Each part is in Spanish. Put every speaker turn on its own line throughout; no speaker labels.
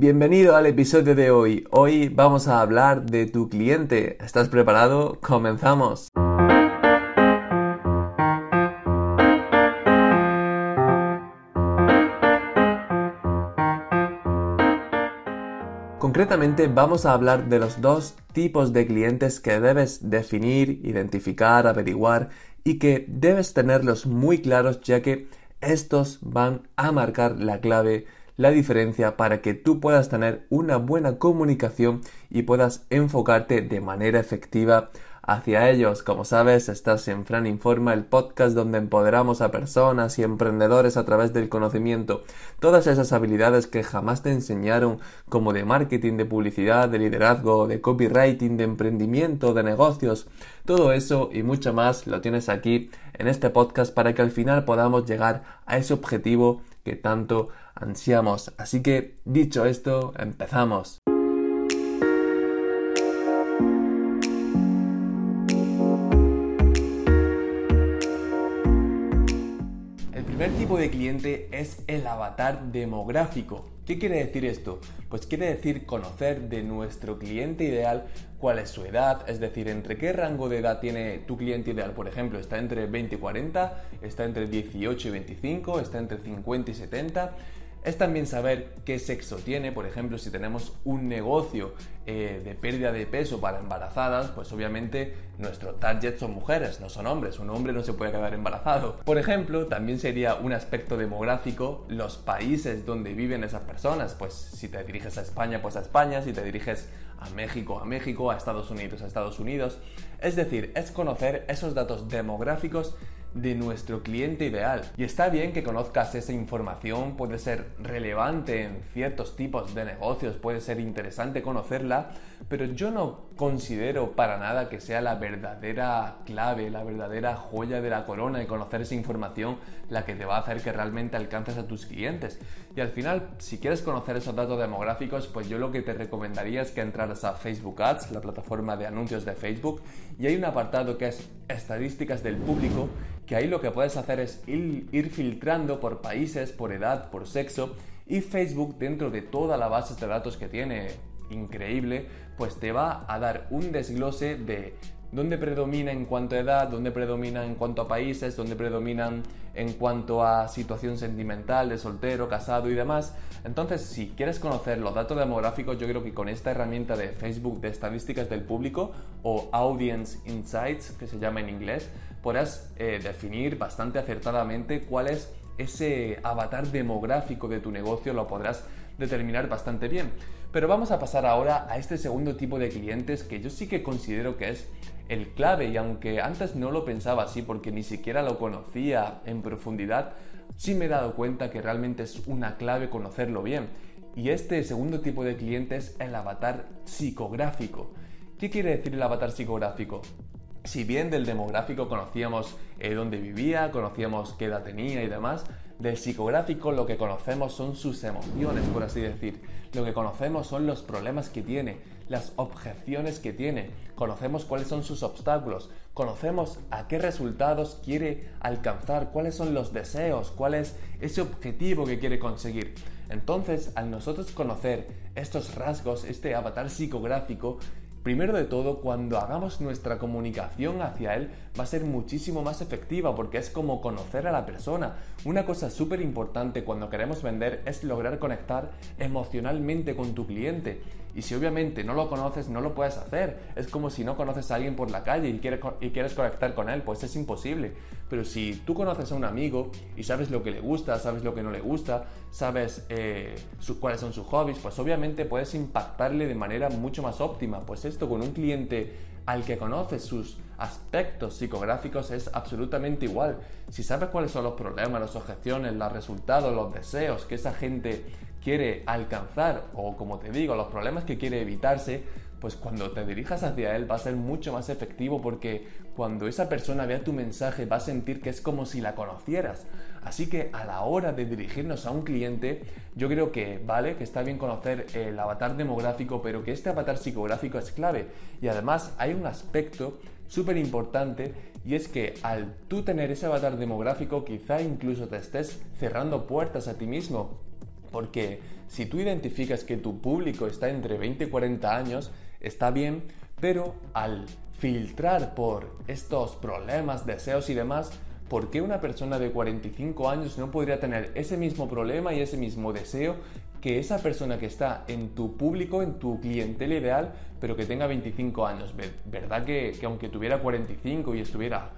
Bienvenido al episodio de hoy. Hoy vamos a hablar de tu cliente. ¿Estás preparado? Comenzamos. Concretamente vamos a hablar de los dos tipos de clientes que debes definir, identificar, averiguar y que debes tenerlos muy claros ya que estos van a marcar la clave la diferencia para que tú puedas tener una buena comunicación y puedas enfocarte de manera efectiva hacia ellos. Como sabes, estás en Fran Informa, el podcast donde empoderamos a personas y emprendedores a través del conocimiento. Todas esas habilidades que jamás te enseñaron, como de marketing, de publicidad, de liderazgo, de copywriting, de emprendimiento, de negocios. Todo eso y mucho más lo tienes aquí en este podcast para que al final podamos llegar a ese objetivo que tanto ansiamos. Así que, dicho esto, empezamos. El primer tipo de cliente es el avatar demográfico. ¿Qué quiere decir esto? Pues quiere decir conocer de nuestro cliente ideal cuál es su edad, es decir, entre qué rango de edad tiene tu cliente ideal. Por ejemplo, está entre 20 y 40, está entre 18 y 25, está entre 50 y 70 es también saber qué sexo tiene, por ejemplo, si tenemos un negocio eh, de pérdida de peso para embarazadas, pues obviamente nuestro target son mujeres, no son hombres, un hombre no se puede quedar embarazado. Por ejemplo, también sería un aspecto demográfico los países donde viven esas personas, pues si te diriges a España, pues a España, si te diriges a México, a México, a Estados Unidos, a Estados Unidos. Es decir, es conocer esos datos demográficos de nuestro cliente ideal. Y está bien que conozcas esa información, puede ser relevante en ciertos tipos de negocios, puede ser interesante conocerla, pero yo no considero para nada que sea la verdadera clave, la verdadera joya de la corona de conocer esa información la que te va a hacer que realmente alcances a tus clientes. Y al final, si quieres conocer esos datos demográficos, pues yo lo que te recomendaría es que entraras a Facebook Ads, la plataforma de anuncios de Facebook, y hay un apartado que es estadísticas del público que ahí lo que puedes hacer es ir, filtrando por países, por edad, por sexo y Facebook dentro de toda la base de datos que tiene increíble, pues te va a dar un desglose de dónde predomina en cuanto a edad, dónde predomina en cuanto a países, dónde predominan en cuanto a situación sentimental de soltero, casado y demás. Entonces, si quieres conocer los datos demográficos, yo creo que con esta herramienta de Facebook de estadísticas del público o Audience Insights, que se llama en inglés, podrás eh, definir bastante acertadamente cuál es ese avatar demográfico de tu negocio, lo podrás determinar bastante bien. Pero vamos a pasar ahora a este segundo tipo de clientes que yo sí que considero que es el clave y aunque antes no lo pensaba así porque ni siquiera lo conocía en profundidad, sí me he dado cuenta que realmente es una clave conocerlo bien. Y este segundo tipo de cliente es el avatar psicográfico. ¿Qué quiere decir el avatar psicográfico? si bien del demográfico conocíamos eh, dónde vivía, conocíamos qué edad tenía y demás, del psicográfico lo que conocemos son sus emociones, por así decir. Lo que conocemos son los problemas que tiene, las objeciones que tiene, conocemos cuáles son sus obstáculos, conocemos a qué resultados quiere alcanzar, cuáles son los deseos, cuál es ese objetivo que quiere conseguir. Entonces, al nosotros conocer estos rasgos, este avatar psicográfico, Primero de todo, cuando hagamos nuestra comunicación hacia él va a ser muchísimo más efectiva porque es como conocer a la persona. Una cosa súper importante cuando queremos vender es lograr conectar emocionalmente con tu cliente. Y si obviamente no lo conoces, no lo puedes hacer. Es como si no conoces a alguien por la calle y quieres, y quieres conectar con él, pues es imposible. Pero si tú conoces a un amigo y sabes lo que le gusta, sabes lo que no le gusta, sabes eh, cuáles son sus hobbies, pues obviamente puedes impactarle de manera mucho más óptima. Pues esto con un cliente al que conoces sus aspectos psicográficos es absolutamente igual. Si sabes cuáles son los problemas, las objeciones, los resultados, los deseos que esa gente quiere alcanzar o como te digo, los problemas que quiere evitarse, pues cuando te dirijas hacia él va a ser mucho más efectivo porque cuando esa persona vea tu mensaje va a sentir que es como si la conocieras. Así que a la hora de dirigirnos a un cliente, yo creo que vale, que está bien conocer el avatar demográfico, pero que este avatar psicográfico es clave. Y además hay un aspecto súper importante y es que al tú tener ese avatar demográfico quizá incluso te estés cerrando puertas a ti mismo porque si tú identificas que tu público está entre 20 y 40 años, está bien, pero al filtrar por estos problemas, deseos y demás, ¿por qué una persona de 45 años no podría tener ese mismo problema y ese mismo deseo que esa persona que está en tu público, en tu clientela ideal, pero que tenga 25 años? ¿Verdad que, que aunque tuviera 45 y estuviera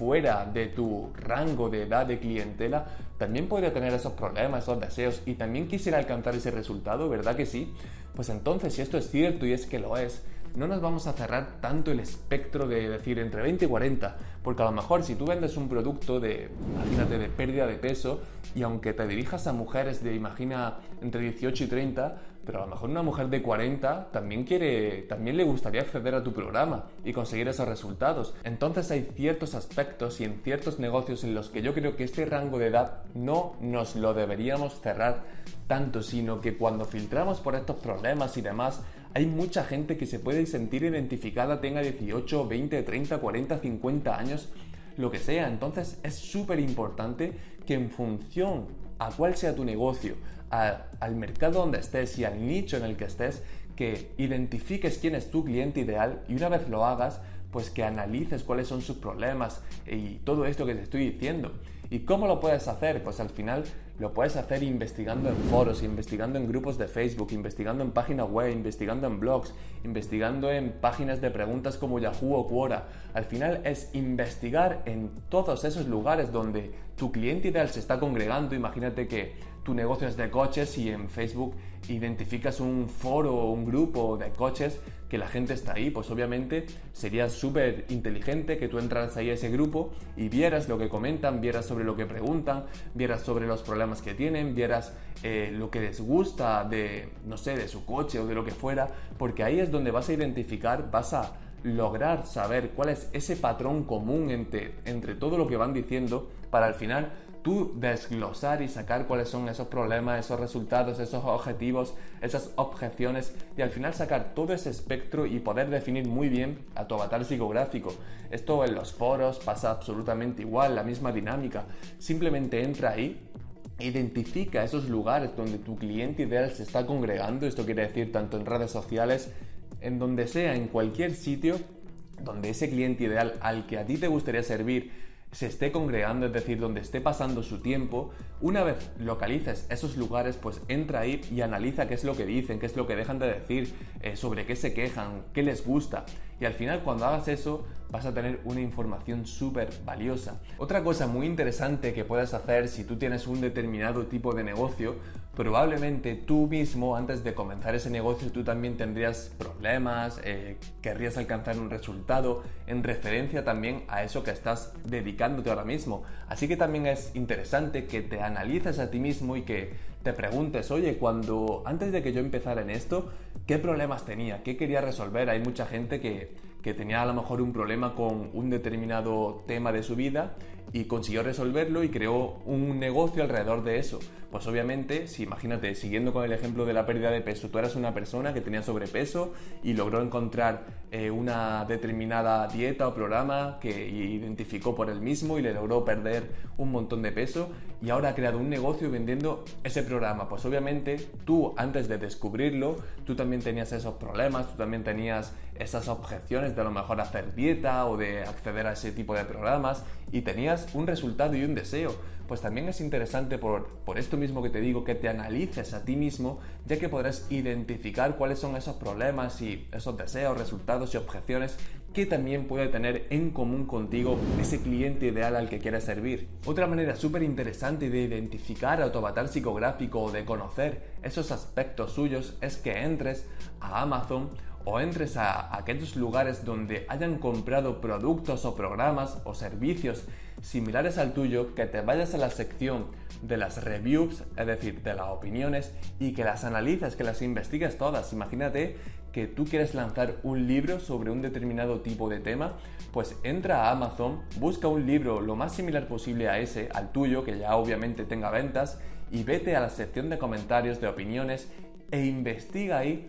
fuera de tu rango de edad de clientela, también podría tener esos problemas, esos deseos y también quisiera alcanzar ese resultado, ¿verdad que sí? Pues entonces, si esto es cierto y es que lo es, no nos vamos a cerrar tanto el espectro de decir entre 20 y 40, porque a lo mejor si tú vendes un producto de, imagínate, de pérdida de peso, y aunque te dirijas a mujeres de, imagina, entre 18 y 30, pero a lo mejor una mujer de 40 también quiere, también le gustaría acceder a tu programa y conseguir esos resultados. Entonces hay ciertos aspectos y en ciertos negocios en los que yo creo que este rango de edad no nos lo deberíamos cerrar tanto, sino que cuando filtramos por estos problemas y demás, hay mucha gente que se puede sentir identificada, tenga 18, 20, 30, 40, 50 años, lo que sea. Entonces es súper importante que en función a cuál sea tu negocio, al mercado donde estés y al nicho en el que estés, que identifiques quién es tu cliente ideal y una vez lo hagas, pues que analices cuáles son sus problemas y todo esto que te estoy diciendo. ¿Y cómo lo puedes hacer? Pues al final lo puedes hacer investigando en foros, investigando en grupos de Facebook, investigando en páginas web, investigando en blogs, investigando en páginas de preguntas como Yahoo o Quora. Al final es investigar en todos esos lugares donde tu cliente ideal se está congregando. Imagínate que tu negocio es de coches y en Facebook identificas un foro o un grupo de coches que la gente está ahí, pues obviamente sería súper inteligente que tú entraras ahí a ese grupo y vieras lo que comentan, vieras sobre lo que preguntan, vieras sobre los problemas que tienen, vieras eh, lo que les gusta de, no sé, de su coche o de lo que fuera, porque ahí es donde vas a identificar, vas a lograr saber cuál es ese patrón común entre, entre todo lo que van diciendo para al final tú desglosar y sacar cuáles son esos problemas, esos resultados, esos objetivos, esas objeciones y al final sacar todo ese espectro y poder definir muy bien a tu avatar psicográfico. Esto en los foros pasa absolutamente igual, la misma dinámica. Simplemente entra ahí Identifica esos lugares donde tu cliente ideal se está congregando, esto quiere decir tanto en redes sociales, en donde sea, en cualquier sitio donde ese cliente ideal al que a ti te gustaría servir se esté congregando, es decir, donde esté pasando su tiempo, una vez localices esos lugares, pues entra ahí y analiza qué es lo que dicen, qué es lo que dejan de decir, eh, sobre qué se quejan, qué les gusta. Y al final cuando hagas eso vas a tener una información súper valiosa. Otra cosa muy interesante que puedes hacer si tú tienes un determinado tipo de negocio, probablemente tú mismo antes de comenzar ese negocio tú también tendrías problemas, eh, querrías alcanzar un resultado en referencia también a eso que estás dedicándote ahora mismo. Así que también es interesante que te analices a ti mismo y que te preguntes, oye, cuando antes de que yo empezara en esto, ¿qué problemas tenía? ¿Qué quería resolver? Hay mucha gente que, que tenía a lo mejor un problema con un determinado tema de su vida y consiguió resolverlo y creó un negocio alrededor de eso. Pues obviamente, si imagínate, siguiendo con el ejemplo de la pérdida de peso, tú eras una persona que tenía sobrepeso y logró encontrar eh, una determinada dieta o programa que identificó por él mismo y le logró perder un montón de peso y ahora ha creado un negocio vendiendo ese programa. Pues obviamente tú antes de descubrirlo, tú también tenías esos problemas, tú también tenías esas objeciones de a lo mejor hacer dieta o de acceder a ese tipo de programas y tenías un resultado y un deseo. Pues también es interesante por, por esto mismo que te digo, que te analices a ti mismo, ya que podrás identificar cuáles son esos problemas y esos deseos, resultados y objeciones que también puede tener en común contigo ese cliente ideal al que quieres servir. Otra manera súper interesante de identificar a tu avatar psicográfico o de conocer esos aspectos suyos es que entres a Amazon o entres a aquellos lugares donde hayan comprado productos o programas o servicios similares al tuyo, que te vayas a la sección de las reviews, es decir, de las opiniones, y que las analices, que las investigues todas. Imagínate que tú quieres lanzar un libro sobre un determinado tipo de tema, pues entra a Amazon, busca un libro lo más similar posible a ese, al tuyo, que ya obviamente tenga ventas, y vete a la sección de comentarios, de opiniones, e investiga ahí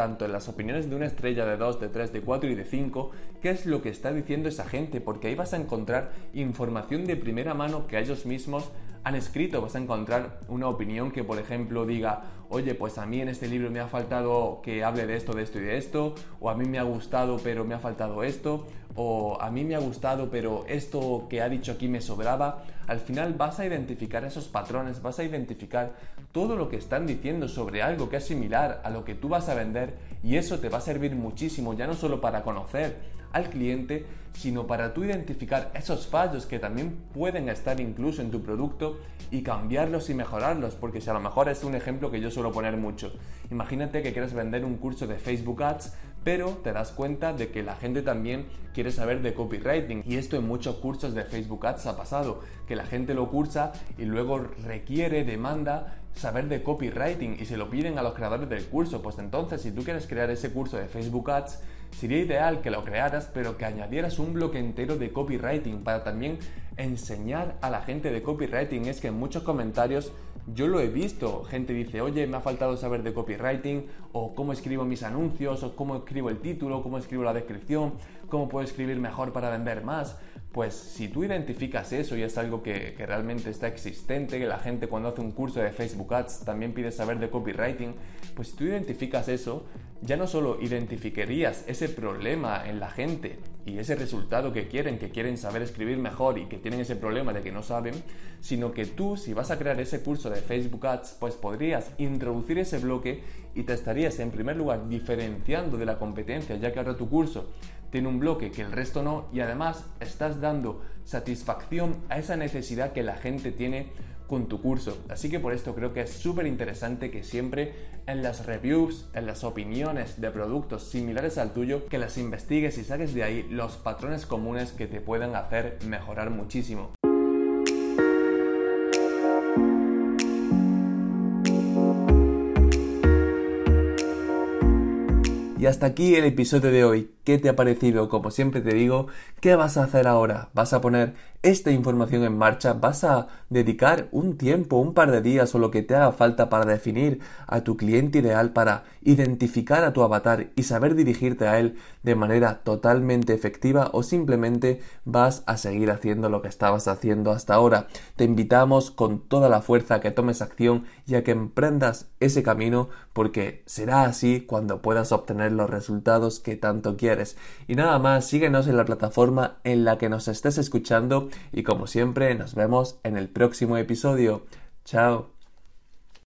tanto en las opiniones de una estrella de 2, de 3, de 4 y de 5, qué es lo que está diciendo esa gente, porque ahí vas a encontrar información de primera mano que ellos mismos han escrito. Vas a encontrar una opinión que, por ejemplo, diga, oye, pues a mí en este libro me ha faltado que hable de esto, de esto y de esto, o a mí me ha gustado pero me ha faltado esto, o a mí me ha gustado pero esto que ha dicho aquí me sobraba, al final vas a identificar esos patrones, vas a identificar todo lo que están diciendo sobre algo que es similar a lo que tú vas a vender y eso te va a servir muchísimo, ya no solo para conocer al cliente, sino para tú identificar esos fallos que también pueden estar incluso en tu producto y cambiarlos y mejorarlos, porque si a lo mejor es un ejemplo que yo suelo poner mucho. Imagínate que quieres vender un curso de Facebook Ads, pero te das cuenta de que la gente también quiere saber de copywriting y esto en muchos cursos de Facebook Ads ha pasado, que la gente lo cursa y luego requiere, demanda saber de copywriting y se lo piden a los creadores del curso, pues entonces si tú quieres crear ese curso de Facebook Ads, sería ideal que lo crearas, pero que añadieras un bloque entero de copywriting para también enseñar a la gente de copywriting. Es que en muchos comentarios yo lo he visto, gente dice, oye, me ha faltado saber de copywriting, o cómo escribo mis anuncios, o cómo escribo el título, cómo escribo la descripción, cómo puedo escribir mejor para vender más. Pues si tú identificas eso y es algo que, que, realmente está existente, que la gente cuando hace un curso de Facebook Ads también pide saber de copywriting, pues si tú identificas eso, ya no solo identificarías ese problema en la gente y ese resultado que quieren, que quieren saber escribir mejor y que tienen ese problema de que no saben, sino que tú si vas a crear ese curso de Facebook Ads, pues podrías introducir ese bloque y te estarías en primer lugar diferenciando de la competencia, ya que ahora tu curso tiene un bloque que el resto no y además estás dando satisfacción a esa necesidad que la gente tiene con tu curso. Así que por esto creo que es súper interesante que siempre en las reviews, en las opiniones de productos similares al tuyo, que las investigues y saques de ahí los patrones comunes que te pueden hacer mejorar muchísimo. Y hasta aquí el episodio de hoy. ¿Qué te ha parecido? Como siempre te digo, ¿qué vas a hacer ahora? ¿Vas a poner esta información en marcha? ¿Vas a dedicar un tiempo, un par de días o lo que te haga falta para definir a tu cliente ideal, para identificar a tu avatar y saber dirigirte a él de manera totalmente efectiva o simplemente vas a seguir haciendo lo que estabas haciendo hasta ahora? Te invitamos con toda la fuerza a que tomes acción y a que emprendas ese camino porque será así cuando puedas los resultados que tanto quieres y nada más, síguenos en la plataforma en la que nos estés escuchando y como siempre nos vemos en el próximo episodio. Chao.